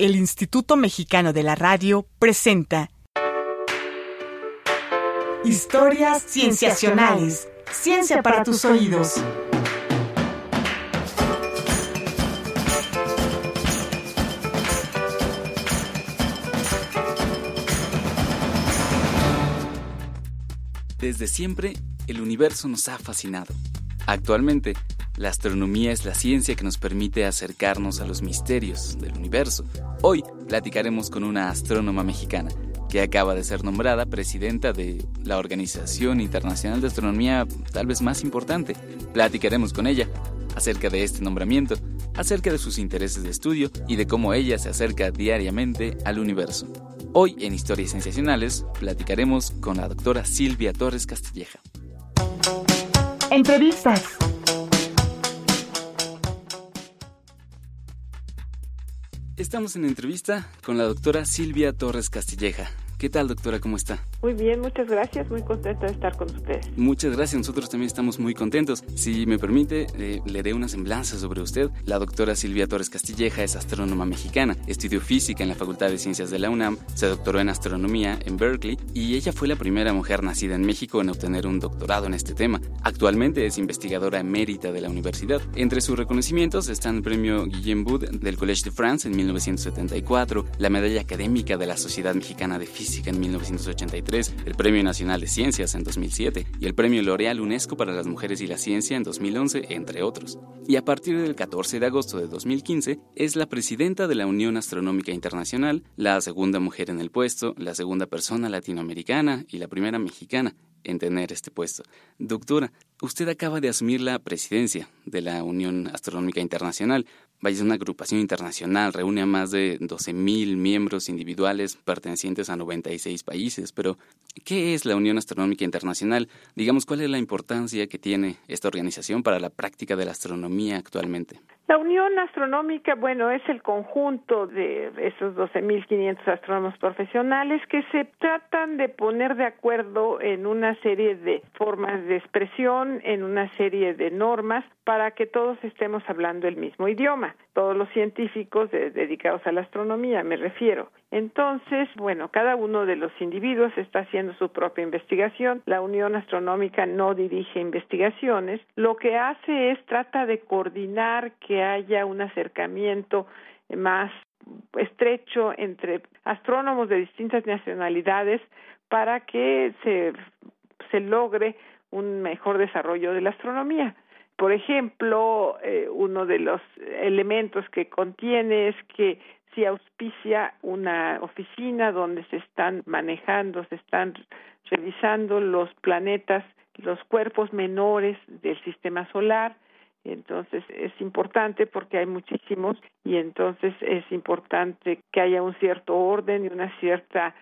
el Instituto Mexicano de la Radio presenta Historias Cienciacionales. Ciencia para tus oídos. Desde siempre, el universo nos ha fascinado. Actualmente, la astronomía es la ciencia que nos permite acercarnos a los misterios del universo. Hoy platicaremos con una astrónoma mexicana que acaba de ser nombrada presidenta de la Organización Internacional de Astronomía tal vez más importante. Platicaremos con ella acerca de este nombramiento, acerca de sus intereses de estudio y de cómo ella se acerca diariamente al universo. Hoy en Historias Sensacionales platicaremos con la doctora Silvia Torres Castilleja. Entrevistas. Estamos en entrevista con la doctora Silvia Torres Castilleja. ¿Qué tal, doctora? ¿Cómo está? Muy bien, muchas gracias. Muy contenta de estar con ustedes. Muchas gracias. Nosotros también estamos muy contentos. Si me permite, eh, le dé una semblanza sobre usted. La doctora Silvia Torres Castilleja es astrónoma mexicana. Estudió física en la Facultad de Ciencias de la UNAM, se doctoró en astronomía en Berkeley y ella fue la primera mujer nacida en México en obtener un doctorado en este tema. Actualmente es investigadora emérita de la universidad. Entre sus reconocimientos están el premio Guillaume Bud del Collège de France en 1974, la medalla académica de la Sociedad Mexicana de Física en 1983, el Premio Nacional de Ciencias en 2007 y el Premio L'Oréal UNESCO para las Mujeres y la Ciencia en 2011, entre otros. Y a partir del 14 de agosto de 2015 es la presidenta de la Unión Astronómica Internacional, la segunda mujer en el puesto, la segunda persona latinoamericana y la primera mexicana en tener este puesto. Doctora, usted acaba de asumir la presidencia de la Unión Astronómica Internacional. Vaya, es una agrupación internacional, reúne a más de 12.000 miembros individuales pertenecientes a 96 países, pero ¿qué es la Unión Astronómica Internacional? Digamos, ¿cuál es la importancia que tiene esta organización para la práctica de la astronomía actualmente? La Unión Astronómica, bueno, es el conjunto de esos 12.500 astrónomos profesionales que se tratan de poner de acuerdo en una serie de formas de expresión, en una serie de normas, para que todos estemos hablando el mismo idioma. Todos los científicos dedicados a la astronomía, me refiero. Entonces, bueno, cada uno de los individuos está haciendo su propia investigación. La Unión Astronómica no dirige investigaciones. Lo que hace es trata de coordinar que haya un acercamiento más estrecho entre astrónomos de distintas nacionalidades para que se, logre un mejor desarrollo de la astronomía. Por ejemplo, eh, uno de los elementos que contiene es que si auspicia una oficina donde se están manejando, se están revisando los planetas, los cuerpos menores del sistema solar, entonces es importante porque hay muchísimos y entonces es importante que haya un cierto orden y una cierta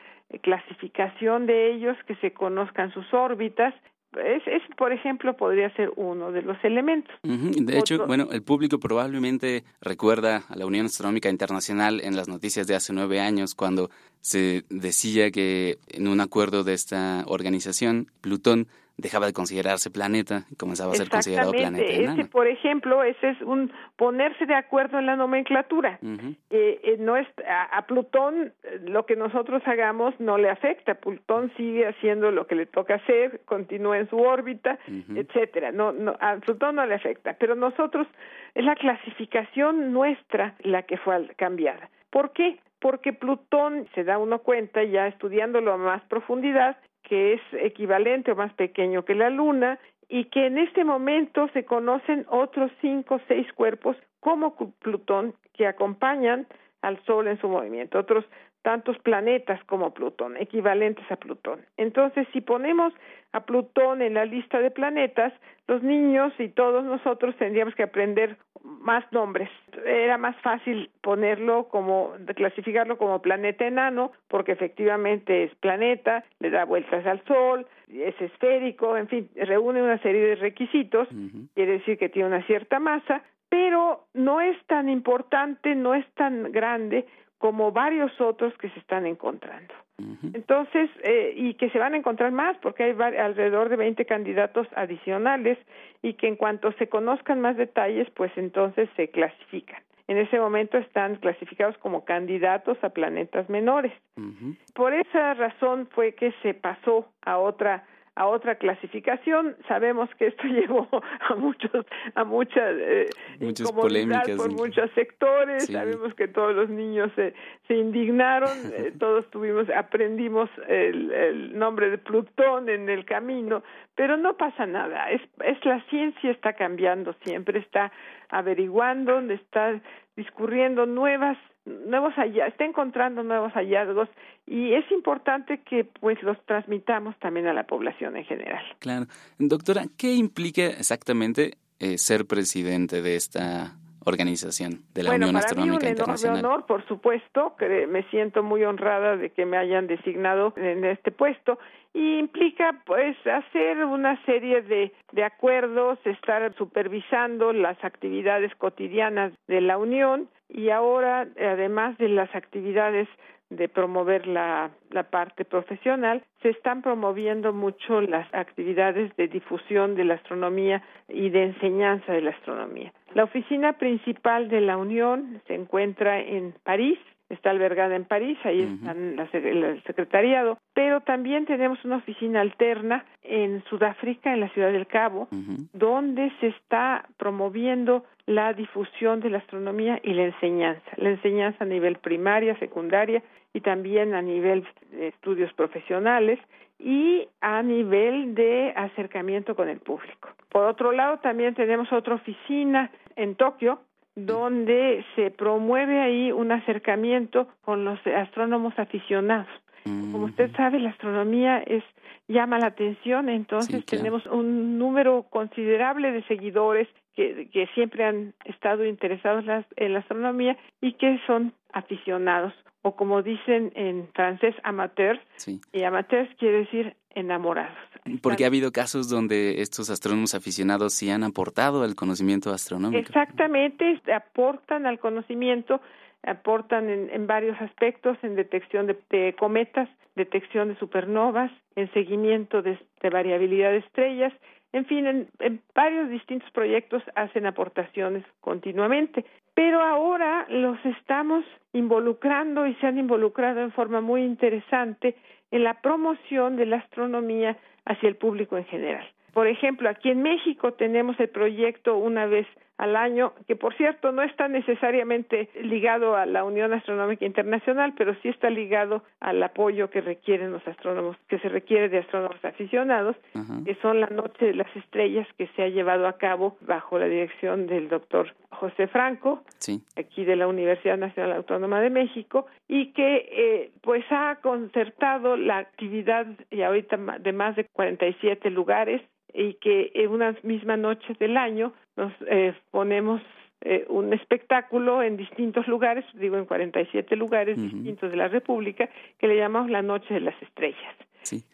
clasificación de ellos, que se conozcan sus órbitas es, es, por ejemplo, podría ser uno de los elementos. De hecho, bueno, el público probablemente recuerda a la Unión Astronómica Internacional en las noticias de hace nueve años, cuando se decía que en un acuerdo de esta organización, Plutón dejaba de considerarse planeta y comenzaba a ser considerado planeta enano. Ese, por ejemplo, ese es un ponerse de acuerdo en la nomenclatura. eh, eh, no es a, Plutón lo que nosotros hagamos no le afecta. Plutón sigue haciendo lo que le toca hacer, continúa en su órbita, etcétera. No, no, a Plutón no le afecta, pero nosotros es la clasificación nuestra la que fue cambiada. ¿Por qué? Porque Plutón se da uno cuenta ya estudiándolo a más profundidad que es equivalente o más pequeño que la Luna y que en este momento se conocen otros cinco o seis cuerpos como Plutón que acompañan al Sol en su movimiento, otros tantos planetas como Plutón, equivalentes a Plutón. Entonces, si ponemos a Plutón en la lista de planetas, los niños y todos nosotros tendríamos que aprender más nombres. Era más fácil ponerlo como, clasificarlo como planeta enano, porque efectivamente es planeta, le da vueltas al Sol, es esférico, en fin, reúne una serie de requisitos, quiere decir que tiene una cierta masa, pero no es tan importante, no es tan grande como varios otros que se están encontrando. Entonces, eh, y que se van a encontrar más porque hay alrededor de 20 candidatos adicionales y que en cuanto se conozcan más detalles, pues entonces se clasifican. en ese momento están clasificados como candidatos a planetas menores. Por esa razón fue que se pasó a otra a otra clasificación. Sabemos que esto llevó a muchos a muchas eh, muchas polémicas por muchos sectores. Sabemos que todos los niños se, se indignaron, eh, todos tuvimos aprendimos el, el nombre de Plutón en el camino, pero no pasa nada. Es es la ciencia está cambiando siempre, está averiguando, está discurriendo nuevas nuevos hallazgos, está encontrando nuevos hallazgos y es importante que pues los transmitamos también a la población en general. Claro. Doctora, ¿qué implica exactamente eh, ser presidente de esta organización de la Unión Astronómica mí un Internacional. honor, por supuesto, que me siento muy honrada de que me hayan designado en este puesto y implica pues hacer una serie de, de acuerdos, estar supervisando las actividades cotidianas de la Unión y ahora, además de las actividades de promover la, la, parte profesional, se están promoviendo mucho las actividades de difusión de la astronomía y de enseñanza de la astronomía. La oficina principal de la Unión se encuentra en París, está albergada en París, ahí está el secretariado, pero también tenemos una oficina alterna en Sudáfrica, en la ciudad del Cabo, donde se está promoviendo la difusión de la astronomía y la enseñanza, la enseñanza a nivel primaria, secundaria y también a nivel de estudios profesionales y a nivel de acercamiento con el público. Por otro lado, también tenemos otra oficina en Tokio donde se promueve ahí un acercamiento con los astrónomos aficionados. Como usted sabe, la astronomía es llama la atención, entonces tenemos un número considerable de seguidores que, que siempre han estado interesados en la astronomía y que son aficionados o como dicen en francés amateurs y amateurs quiere decir enamorados. Porque ha habido casos donde estos astrónomos aficionados sí han aportado al conocimiento astronómico. Exactamente, aportan al conocimiento, aportan en, varios aspectos, en detección de, cometas, detección de supernovas, en seguimiento de, variabilidad de estrellas, en fin, en, varios distintos proyectos hacen aportaciones continuamente. Pero ahora los estamos involucrando y se han involucrado en forma muy interesante en la promoción de la astronomía hacia el público en general. Por ejemplo, aquí en México tenemos el proyecto una vez al año, que por cierto no está necesariamente ligado a la Unión Astronómica Internacional, pero sí está ligado al apoyo que requieren los astrónomos, que se requiere de astrónomos aficionados, que son la Noche de las Estrellas que se ha llevado a cabo bajo la dirección del doctor José Franco, aquí de la Universidad Nacional Autónoma de México, y que eh, pues ha concertado la actividad y ahorita de más de 47 lugares y que en una misma noche del año nos eh, ponemos eh, un espectáculo en distintos lugares, digo en 47 lugares distintos de la República, que le llamamos la Noche de las Estrellas.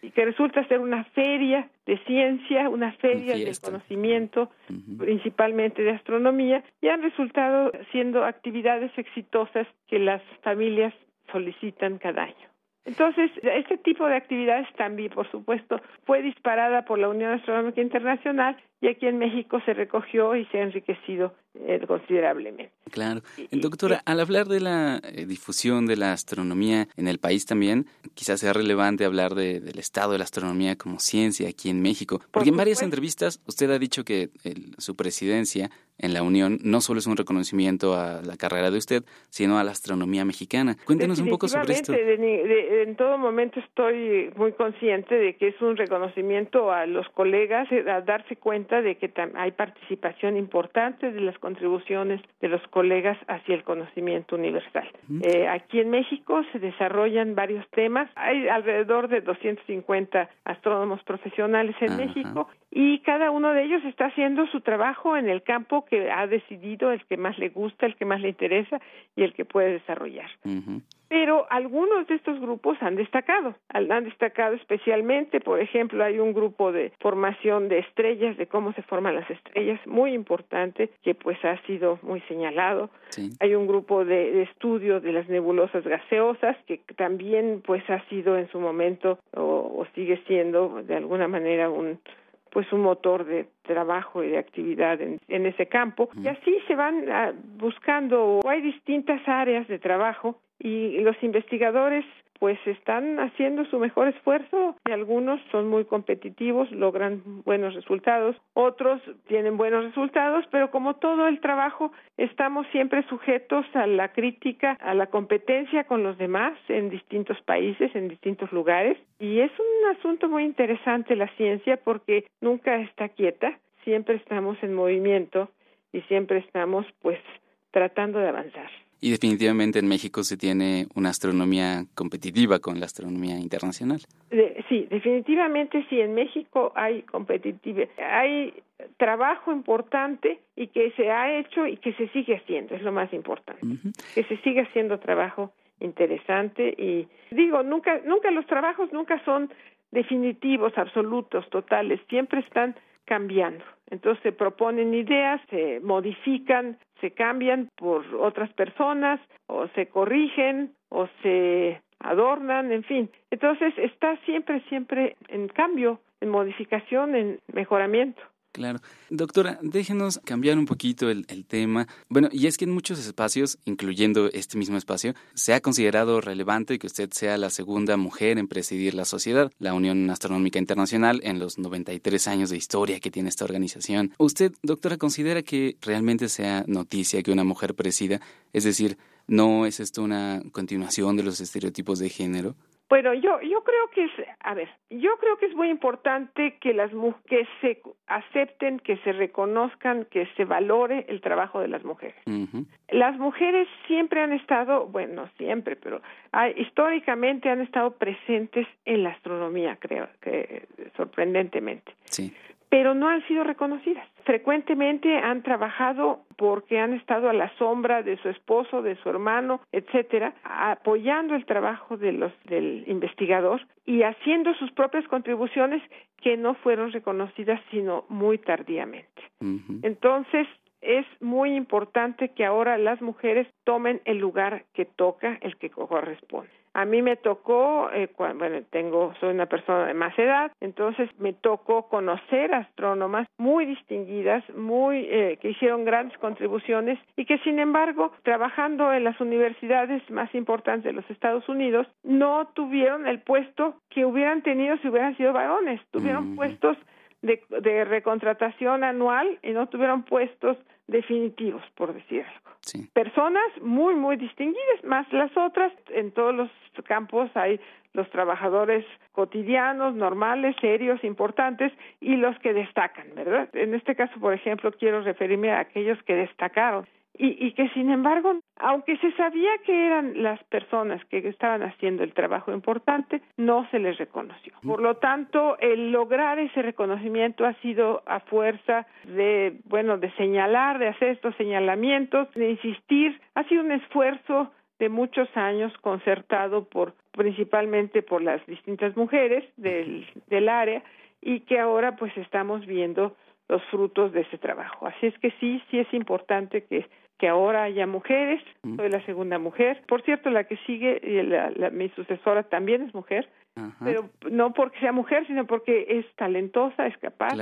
Y que resulta ser una feria de ciencia, una feria de conocimiento, principalmente de astronomía, y han resultado siendo actividades exitosas que las familias solicitan cada año. Entonces, este tipo de actividades también, por supuesto, fue disparada por la Unión Astronómica Internacional y aquí en México se recogió y se ha enriquecido eh, considerablemente. Claro. Doctora, al hablar de la eh, difusión de la astronomía en el país también, quizás sea relevante hablar del estado de la astronomía como ciencia aquí en México, porque en varias entrevistas usted ha dicho que su presidencia en la Unión no solo es un reconocimiento a la carrera de usted, sino a la astronomía mexicana. Cuéntenos un poco sobre esto. en todo momento estoy muy consciente de que es un reconocimiento a los colegas, eh, a darse cuenta de que hay participación importante de las contribuciones de los colegas hacia el conocimiento universal. Eh, aquí en México se desarrollan varios temas. Hay alrededor de 250 astrónomos profesionales en México y cada uno de ellos está haciendo su trabajo en el campo que ha decidido, el que más le gusta, el que más le interesa y el que puede desarrollar. Pero algunos de estos grupos han destacado, han destacado especialmente, por ejemplo, hay un grupo de formación de estrellas, de cómo se forman las estrellas, muy importante, que pues ha sido muy señalado. Hay un grupo de, estudio de las nebulosas gaseosas, que también pues ha sido en su momento o sigue siendo de alguna manera un pues un motor de trabajo y de actividad en, ese campo. Y así se van ah, buscando hay distintas áreas de trabajo y los investigadores pues están haciendo su mejor esfuerzo y algunos son muy competitivos, logran buenos resultados, otros tienen buenos resultados, pero como todo el trabajo estamos siempre sujetos a la crítica, a la competencia con los demás en distintos países, en distintos lugares y es un asunto muy interesante la ciencia porque nunca está quieta, siempre estamos en movimiento y siempre estamos pues tratando de avanzar. Y definitivamente en México se tiene una astronomía competitiva con la astronomía internacional. sí, definitivamente sí, en México hay competitividad, hay trabajo importante y que se ha hecho y que se sigue haciendo, es lo más importante, que se sigue haciendo trabajo interesante y digo, nunca, nunca los trabajos nunca son definitivos, absolutos, totales, siempre están cambiando. Entonces se proponen ideas, se modifican, se cambian por otras personas o se corrigen o se adornan, en fin. Entonces está siempre, siempre en cambio, en modificación, en mejoramiento. Claro. Doctora, déjenos cambiar un poquito el, tema. Bueno, y es que en muchos espacios, incluyendo este mismo espacio, se ha considerado relevante que usted sea la segunda mujer en presidir la sociedad, la Unión Astronómica Internacional, en los 93 años de historia que tiene esta organización. ¿Usted, doctora, considera que realmente sea noticia que una mujer presida? Es decir, ¿no es esto una continuación de los estereotipos de género? Bueno, yo yo creo que es, a ver, yo creo que es muy importante que las que se acepten, que se reconozcan, que se valore el trabajo de las mujeres. Las mujeres siempre han estado, bueno, siempre, pero históricamente han estado presentes en la astronomía, creo que sorprendentemente. Sí pero no han sido reconocidas. Frecuentemente han trabajado porque han estado a la sombra de su esposo, de su hermano, etcétera, apoyando el trabajo de los, del investigador y haciendo sus propias contribuciones que no fueron reconocidas sino muy tardíamente. Entonces, es muy importante que ahora las mujeres tomen el lugar que toca, el que corresponde. A mí me tocó, eh, bueno, tengo, soy una persona de más edad, entonces me tocó conocer astrónomas muy distinguidas, muy eh, que hicieron grandes contribuciones y que sin embargo, trabajando en las universidades más importantes de los Estados Unidos, no tuvieron el puesto que hubieran tenido si hubieran sido varones, tuvieron puestos de, de recontratación anual y no tuvieron puestos definitivos, por decir algo. Personas muy, muy distinguidas, más las otras, en todos los campos hay los trabajadores cotidianos, normales, serios, importantes y los que destacan, ¿verdad? En este caso, por ejemplo, quiero referirme a aquellos que destacaron y, y, que sin embargo, aunque se sabía que eran las personas que estaban haciendo el trabajo importante, no se les reconoció. Por lo tanto, el lograr ese reconocimiento ha sido a fuerza de, bueno, de señalar, de hacer estos señalamientos, de insistir, ha sido un esfuerzo de muchos años concertado por principalmente por las distintas mujeres del, del área y que ahora pues estamos viendo los frutos de ese trabajo. Así es que sí, sí es importante que que ahora haya mujeres, soy la segunda mujer. Por cierto, la que sigue, la, mi sucesora también es mujer, pero no porque sea mujer, sino porque es talentosa, es capaz,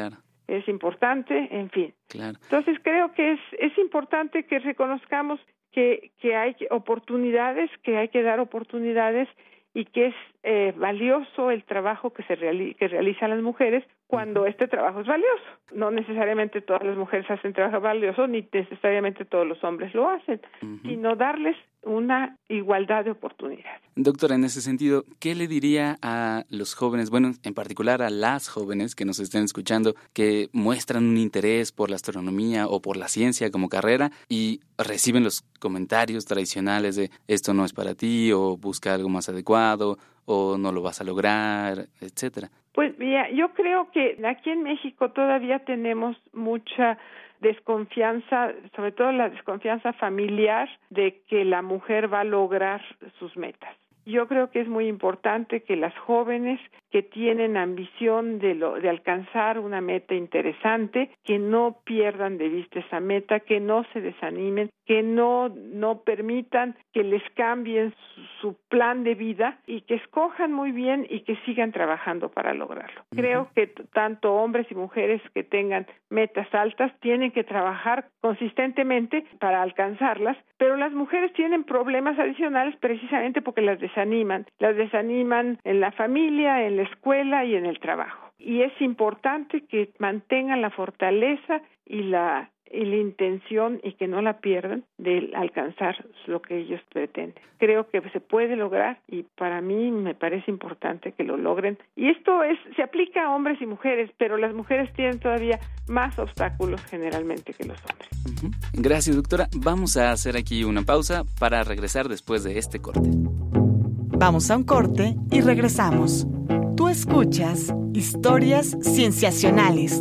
es importante, en fin. Entonces creo que es, es importante que reconozcamos que, que hay oportunidades, que hay que dar oportunidades y que es eh, valioso el trabajo que se que realizan las mujeres cuando este trabajo es valioso. No necesariamente todas las mujeres hacen trabajo valioso, ni necesariamente todos los hombres lo hacen, sino darles una igualdad de oportunidades. Doctora, en ese sentido, ¿qué le diría a los jóvenes, bueno, en particular a las jóvenes que nos estén escuchando, que muestran un interés por la astronomía o por la ciencia como carrera y reciben los comentarios tradicionales de esto no es para ti o busca algo más adecuado o no lo vas a lograr, etcétera? Pues mira, yo creo que aquí en México todavía tenemos mucha desconfianza, sobre todo la desconfianza familiar de que la mujer va a lograr sus metas. Yo creo que es muy importante que las jóvenes que tienen ambición de, lo, de alcanzar una meta interesante, que no pierdan de vista esa meta, que no se desanimen, que no, no permitan que les cambien su, su plan de vida y que escojan muy bien y que sigan trabajando para lograrlo. Creo que tanto hombres y mujeres que tengan metas altas tienen que trabajar consistentemente para alcanzarlas, pero las mujeres tienen problemas adicionales precisamente porque las desaniman, las desaniman en la familia, en la escuela y en el trabajo. Y es importante que mantengan la fortaleza y la la intención y que no la pierdan de alcanzar lo que ellos pretenden. Creo que se puede lograr y para mí me parece importante que lo logren. Y esto es se aplica a hombres y mujeres, pero las mujeres tienen todavía más obstáculos generalmente que los hombres. Gracias, doctora. Vamos a hacer aquí una pausa para regresar después de este corte. Vamos a un corte y regresamos. Tú escuchas historias cienciacionales.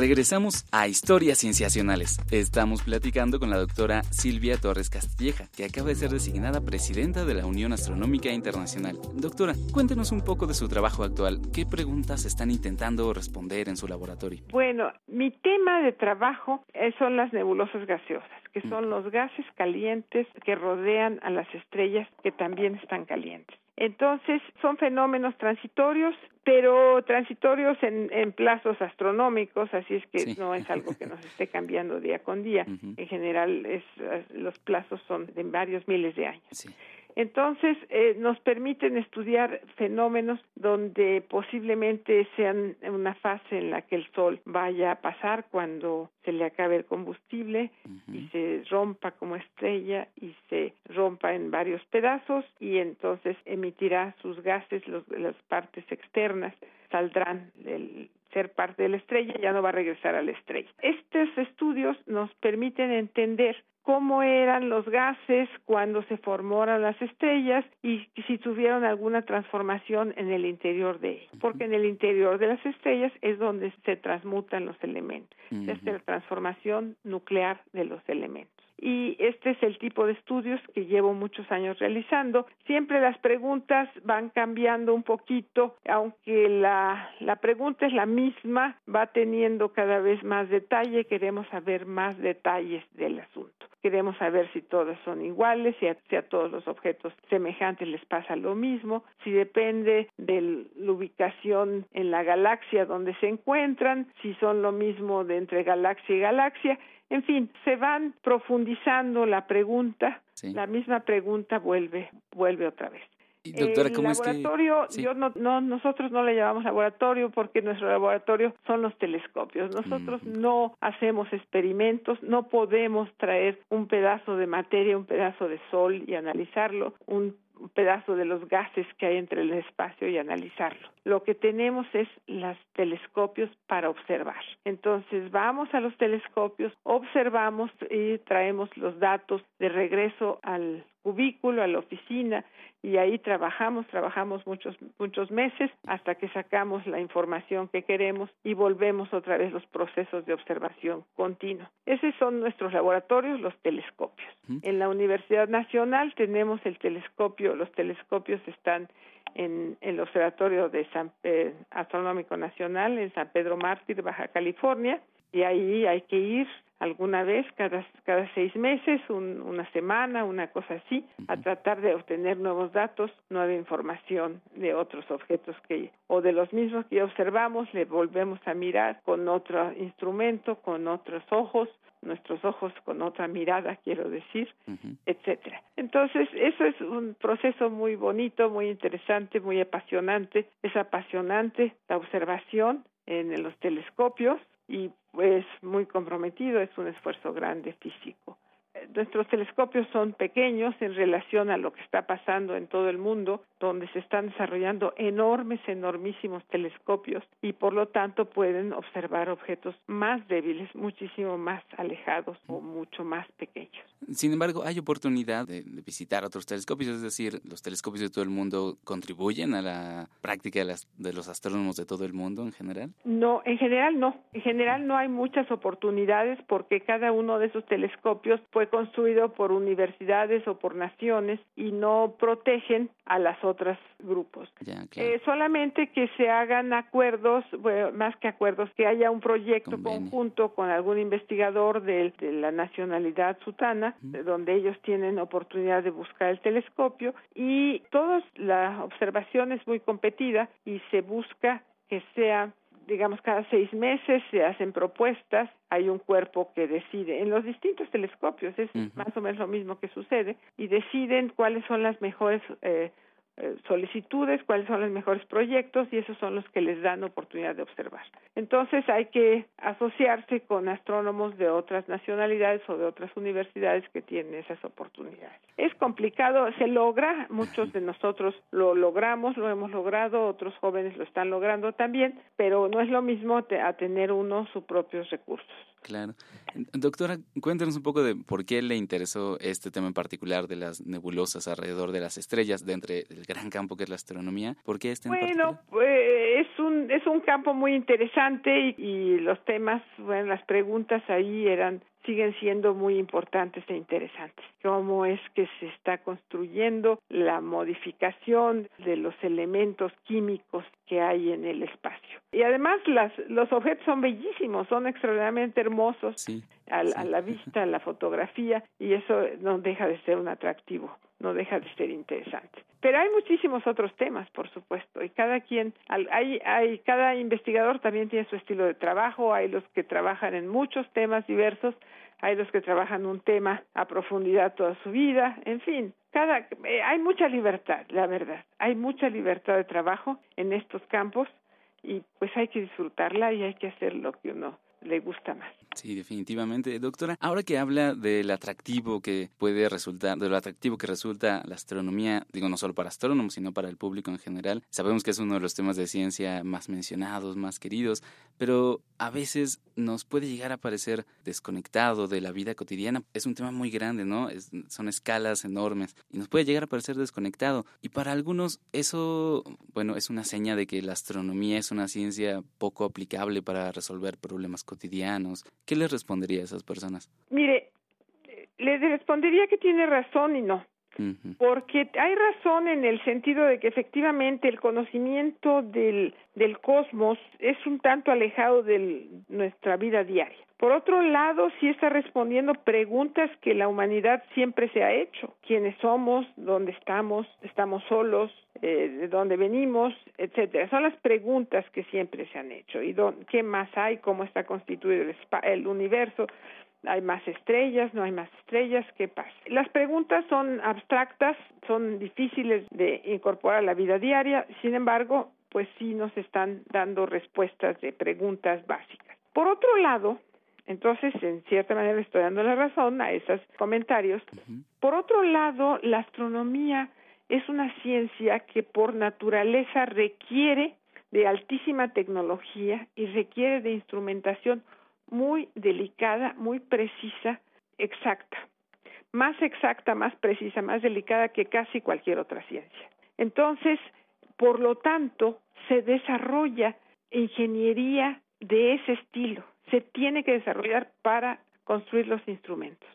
Regresamos a Historias Cienciacionales. Estamos platicando con la doctora Silvia Torres Castilleja, que acaba de ser designada presidenta de la Unión Astronómica Internacional. Doctora, cuéntenos un poco de su trabajo actual. ¿Qué preguntas están intentando responder en su laboratorio? Bueno, mi tema de trabajo eh, son las nebulosas gaseosas, que son los gases calientes que rodean a las estrellas que también están calientes. Entonces, son fenómenos transitorios, pero transitorios en, en plazos astronómicos, así es que Sí. no es algo que nos esté cambiando día con día. En general, es, los plazos son de varios miles de años. Sí. Entonces, eh, nos permiten estudiar fenómenos donde posiblemente sean una fase en la que el Sol vaya a pasar cuando se le acabe el combustible y se rompa como estrella y se rompa en varios pedazos y entonces emitirá sus gases, los, las partes externas saldrán del ser parte de la estrella, ya no va a regresar a la estrella. Estos estudios nos permiten entender cómo eran los gases cuando se formaron las estrellas y si tuvieron alguna transformación en el interior de ellas, porque en el interior de las estrellas es donde se transmutan los elementos. Es la transformación nuclear de los elementos. Y este es el tipo de estudios que llevo muchos años realizando. Siempre las preguntas van cambiando un poquito, aunque la, la pregunta es la misma, va teniendo cada vez más detalle, queremos saber más detalles del asunto. Queremos saber si todos son iguales, si a, si a todos los objetos semejantes les pasa lo mismo, si depende de la ubicación en la galaxia donde se encuentran, si son lo mismo de entre galaxia y galaxia. En fin, se van profundizando la pregunta, Sí. la misma pregunta vuelve, vuelve otra vez. Y, doctora, el ¿cómo es que...? laboratorio, Sí. yo no, no, nosotros no le llamamos laboratorio porque nuestro laboratorio son los telescopios. Nosotros Ujú. no hacemos experimentos, no podemos traer un pedazo de materia, un pedazo de sol y analizarlo, un un pedazo de los gases que hay entre el espacio y analizarlo. Lo que tenemos es los telescopios para observar. Entonces vamos a los telescopios, observamos y traemos los datos de regreso al cubículo, a la oficina y ahí trabajamos, trabajamos muchos muchos meses hasta que sacamos la información que queremos y volvemos otra vez los procesos de observación continua. Esos son nuestros laboratorios, los telescopios. En la Universidad Nacional tenemos el telescopio, los telescopios están en el Observatorio de San eh, Astronómico Nacional en San Pedro Mártir, Baja California, y ahí hay que ir alguna vez cada cada seis meses, un- una semana, una cosa así, a tratar de obtener nuevos datos, nueva información de otros objetos que o de los mismos que ya observamos, le volvemos a mirar con otro instrumento, con otros ojos, nuestros ojos con otra mirada, quiero decir, Ujú. etcétera. Entonces, eso es un proceso muy bonito, muy interesante, muy apasionante. Es apasionante la observación en los telescopios y pues muy comprometido, es un esfuerzo grande físico. Nuestros telescopios son pequeños en relación a lo que está pasando en todo el mundo, donde se están desarrollando enormes, enormísimos telescopios y por lo tanto pueden observar objetos más débiles, muchísimo más alejados o mucho más pequeños. Sin embargo, hay oportunidad de, visitar otros telescopios, es decir, los telescopios de todo el mundo contribuyen a la práctica de, de los astrónomos de todo el mundo en general. No, en general no. En general no hay muchas oportunidades porque cada uno de esos telescopios fue construido por universidades o por naciones y no protegen a las otras grupos. eh, solamente que se hagan acuerdos, bueno, más que acuerdos, que haya un proyecto conjunto con algún investigador de, de la nacionalidad sutana, donde ellos tienen oportunidad de buscar el telescopio y toda la observación es muy competida y se busca que sea digamos, cada seis meses se hacen propuestas, hay un cuerpo que decide, en los distintos telescopios es más o menos lo mismo que sucede, y deciden cuáles son las mejores eh, eh, solicitudes, cuáles son los mejores proyectos y esos son los que les dan oportunidad de observar. Entonces hay que asociarse con astrónomos de otras nacionalidades o de otras universidades que tienen esas oportunidades. Es complicado, se logra, muchos de nosotros lo logramos, lo hemos logrado, otros jóvenes lo están logrando también, pero no es lo mismo a tener uno sus propios recursos. Claro. Doctora, cuéntenos un poco de por qué le interesó este tema en particular de las nebulosas alrededor de las estrellas dentro del gran campo que es la astronomía. ¿Por qué este Bueno, pues es un es un campo muy interesante y los temas, bueno, las preguntas ahí eran siguen siendo muy importantes e interesantes. Cómo es que se está construyendo la modificación de los elementos químicos que hay en el espacio. Y además las, los objetos son bellísimos, son extraordinariamente hermosos a, a la vista, a la fotografía, y eso no deja de ser un atractivo no deja de ser interesante. Pero hay muchísimos otros temas, por supuesto, y cada quien, hay, hay, cada investigador también tiene su estilo de trabajo, hay los que trabajan en muchos temas diversos, hay los que trabajan un tema a profundidad toda su vida, en fin, cada, eh, hay mucha libertad, la verdad, hay mucha libertad de trabajo en estos campos y pues hay que disfrutarla y hay que hacer lo que uno le gusta más. Sí, definitivamente. Doctora, ahora que habla del atractivo que puede resultar, de lo atractivo que resulta la astronomía, digo no solo para astrónomos, sino para el público en general, sabemos que es uno de los temas de ciencia más mencionados, más queridos, pero a veces nos puede llegar a parecer desconectado de la vida cotidiana. Es un tema muy grande, ¿no? son escalas enormes y nos puede llegar a parecer desconectado. Y para algunos eso, bueno, es una seña de que la astronomía es una ciencia poco aplicable para resolver problemas cotidianos. ¿Qué les respondería a esas personas? Mire, les respondería que tiene razón y no. Porque hay razón en el sentido de que efectivamente el conocimiento del, del cosmos es un tanto alejado de nuestra vida diaria. Por otro lado, sí está respondiendo preguntas que la humanidad siempre se ha hecho. ¿Quiénes somos? ¿Dónde estamos? ¿Estamos solos? Eh, ¿De dónde venimos? Etcétera. Son las preguntas que siempre se han hecho. ¿Y qué más hay? ¿Cómo está constituido el, el universo? hay más estrellas, no hay más estrellas, ¿qué pasa? Las preguntas son abstractas, son difíciles de incorporar a la vida diaria, sin embargo, pues sí nos están dando respuestas de preguntas básicas. Por otro lado, entonces, en cierta manera estoy dando la razón a esos comentarios. Por otro lado, la astronomía es una ciencia que por naturaleza requiere de altísima tecnología y requiere de instrumentación muy delicada, muy precisa, exacta. Más exacta, más precisa, más delicada que casi cualquier otra ciencia. Entonces, por lo tanto, se desarrolla ingeniería de ese estilo. Se tiene que desarrollar para construir los instrumentos.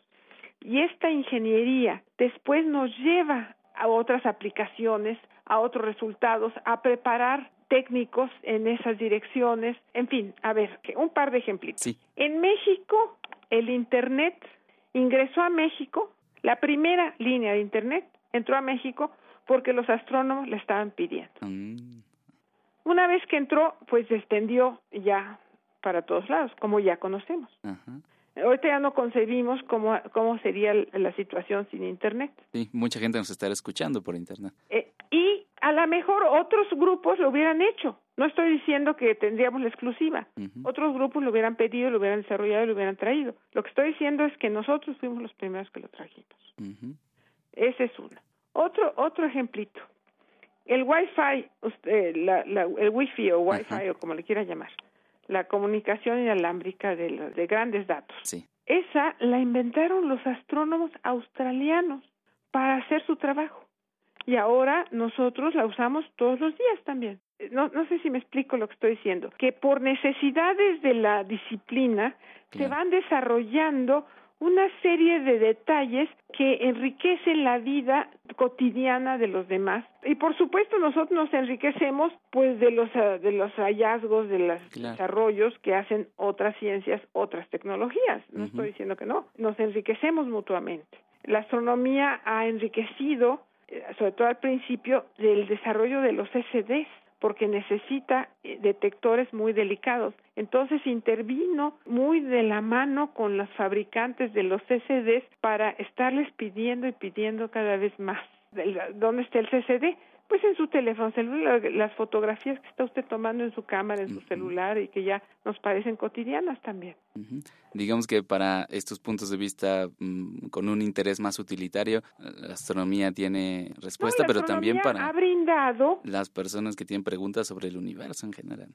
Y esta ingeniería después nos lleva a otras aplicaciones, a otros resultados, a preparar técnicos en esas direcciones. En fin, a ver, un par de ejemplos. En México, el Internet ingresó a México, la primera línea de Internet entró a México porque los astrónomos le estaban pidiendo. Mm. Una vez que entró, pues se extendió ya para todos lados, como ya conocemos. Ahorita ya no concebimos cómo, cómo sería la situación sin Internet. Sí, mucha gente nos estará escuchando por Internet. Eh, y a lo mejor otros grupos lo hubieran hecho, No estoy diciendo que tendríamos la exclusiva. Otros grupos lo hubieran pedido, lo hubieran desarrollado y lo hubieran traído. Lo que estoy diciendo es que nosotros fuimos los primeros que lo trajimos. Ese es uno. Otro, otro ejemplito. El Wi-Fi, el Wi-Fi o Wi-Fi o como le quiera llamar, la comunicación inalámbrica de, de grandes datos. Esa la inventaron los astrónomos australianos para hacer su trabajo. Y ahora nosotros la usamos todos los días también. No, no sé si me explico lo que estoy diciendo, que por necesidades de la disciplina se van desarrollando una serie de detalles que enriquecen la vida cotidiana de los demás. Y por supuesto nosotros nos enriquecemos pues de los ah, de los hallazgos de los desarrollos que hacen otras ciencias otras tecnologías. No estoy diciendo que no. Nos enriquecemos mutuamente. La astronomía ha enriquecido eh, sobre todo al principio del desarrollo de los SDs porque necesita eh, detectores muy delicados. Entonces intervino muy de la mano con los fabricantes de los CCDs para estarles pidiendo y pidiendo cada vez más. ¿Dónde está el CCD? Pues en su teléfono celular, las fotografías que está usted tomando en su cámara, en su celular y que ya nos parecen cotidianas también. Digamos que para estos puntos de vista mm, con un interés más utilitario, la astronomía tiene respuesta, pero también para ha brindado las personas que tienen preguntas sobre el universo en general.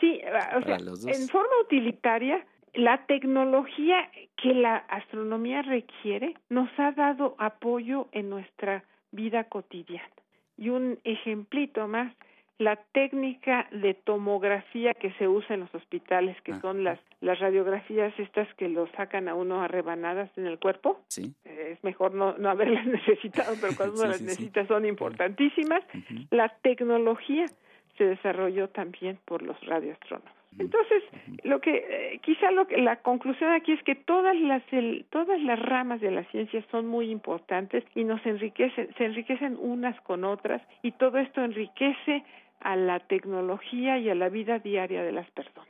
Sí, o sea, en forma utilitaria la tecnología que la astronomía requiere nos ha dado apoyo en nuestra vida cotidiana. Y un ejemplito más, la técnica de tomografía que se usa en los hospitales, que ah. son las, las radiografías estas que lo sacan a uno a rebanadas en el cuerpo. Sí. es mejor no, no haberlas necesitado, pero cuando uno las necesita son importantísimas. La tecnología se desarrolló también por los radioastrónomos. Entonces, lo que eh, quizá lo que la conclusión aquí es que todas las todas las ramas de la ciencia son muy importantes y nos enriquecen, se enriquecen unas con otras y todo esto enriquece a la tecnología y a la vida diaria de las personas.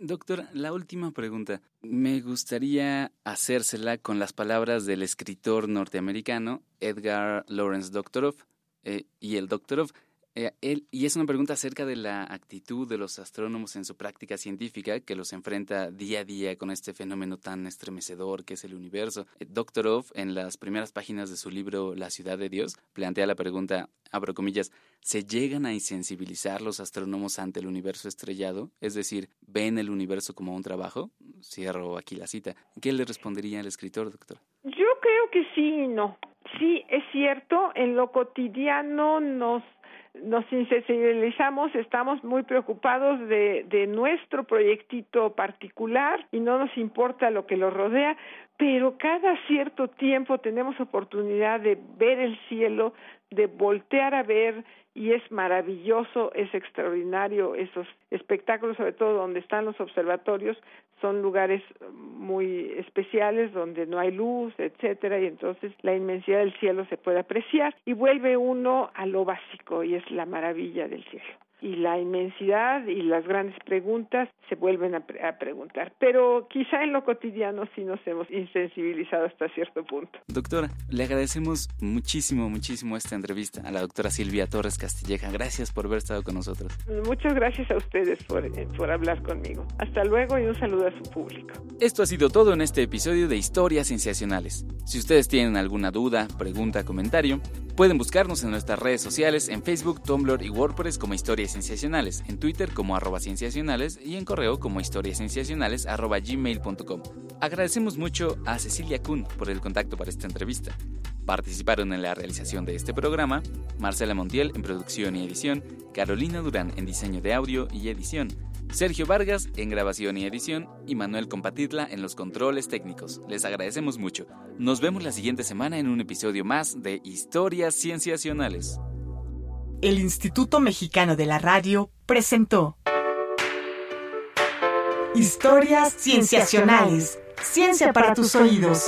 Doctor, la última pregunta. Me gustaría hacérsela con las palabras del escritor norteamericano Edgar Lawrence Doctorow. Eh, y el Doctorow eh, y es una pregunta acerca de la actitud de los astrónomos en su práctica científica que los enfrenta día a día con este fenómeno tan estremecedor que es el universo. Eh. Off, en las primeras páginas de su libro La ciudad de Dios, plantea la pregunta, abro comillas, ¿se llegan a insensibilizar los astrónomos ante el universo estrellado? Es decir, ¿ven el universo como un trabajo? Cierro aquí la cita. ¿Qué le respondería el escritor, doctor? Yo creo que sí y no. Sí, es cierto, en lo cotidiano nos nos insensibilizamos, estamos muy preocupados de, de nuestro proyectito particular y no nos importa lo que lo rodea, pero cada cierto tiempo tenemos oportunidad de ver el cielo, de voltear a ver y es maravilloso, es extraordinario esos espectáculos, sobre todo donde están los observatorios, son lugares muy especiales donde no hay luz, etcétera, y entonces la inmensidad del cielo se puede apreciar y vuelve uno a lo básico y es la maravilla del cielo y la inmensidad y las grandes preguntas se vuelven a, preguntar. Pero quizá en lo cotidiano sí nos hemos insensibilizado hasta cierto punto. Doctora, le agradecemos muchísimo, muchísimo esta entrevista a la doctora Silvia Torres Castilleja. Gracias por haber estado con nosotros. Muchas gracias a ustedes por, eh, por hablar conmigo. Hasta luego y un saludo a su público. Esto ha sido todo en este episodio de Historias Sensacionales. Si ustedes tienen alguna duda, pregunta, comentario, pueden buscarnos en nuestras redes sociales en Facebook, Tumblr y WordPress como Historias Sensacionales, en Twitter como arroba cienciacionales y en correo como historiasensacionales arroba gmail.com. Agradecemos mucho a Cecilia Kuhn por el contacto para esta entrevista. Participaron en la realización de este programa Marcela Montiel en producción y edición, Carolina Durán en diseño de audio y edición, Sergio Vargas en grabación y edición y Manuel Compatitla en los controles técnicos. Les agradecemos mucho. Nos vemos la siguiente semana en un episodio más de Historias Cienciacionales el Instituto Mexicano de la Radio presentó Historias Cienciacionales. Ciencia para tus oídos.